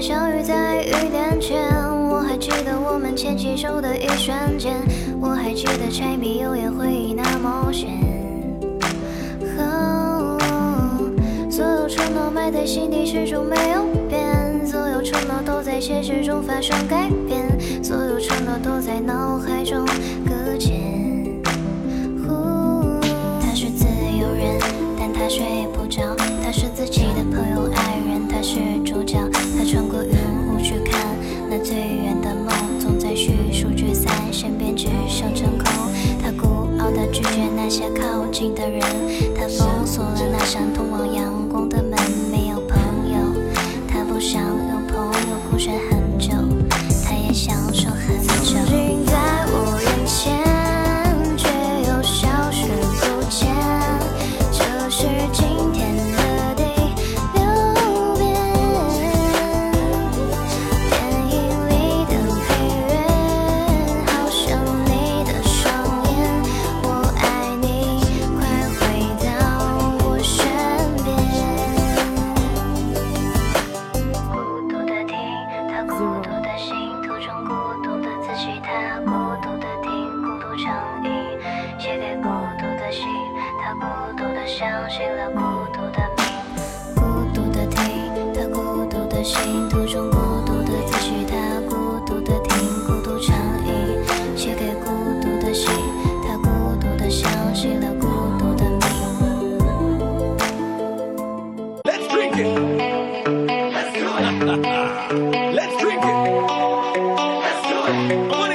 相遇在雨点前，我还记得我们牵起手的一瞬间，我还记得柴米油盐回忆那么咸。哦所有承诺埋在心底始终没有变，所有承诺都在现实中发生改变，所有承诺都在脑海中搁浅。他是自由人，但他睡不着。他是自己的朋友、爱人，他是相信了孤独的命。孤独的听，他孤独的心，途中孤独的自己，他孤独的听，孤独成瘾，写给孤独的信，他孤独的相信了孤独的命。Let's drink it. Let's do it. Let's drink it. Let's do it.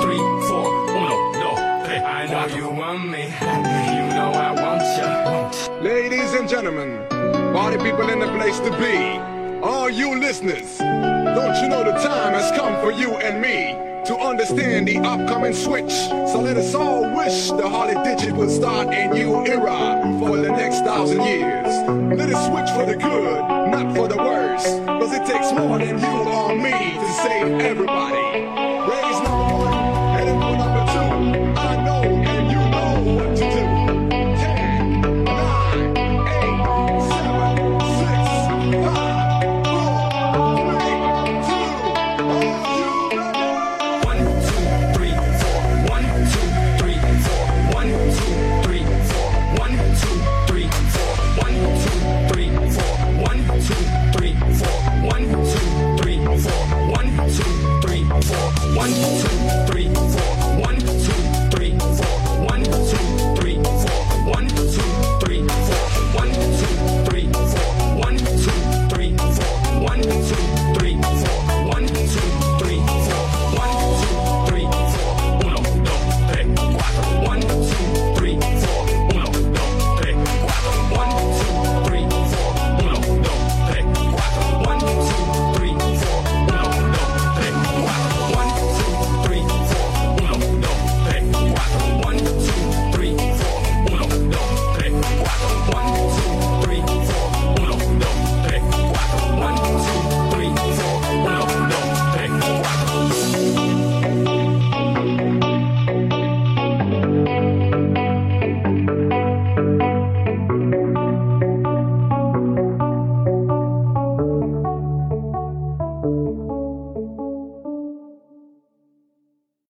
Three, four. Uno, dos, tres. I know you want me. You know I want you. Ladies and gentlemen, party people in the place to be, all you listeners, don't you know the time has come for you and me to understand the upcoming switch? So let us all wish the Harley Digit will start a new era for the next thousand years. Let us switch for the good, not for the worse, cause it takes more than you or me to save everybody.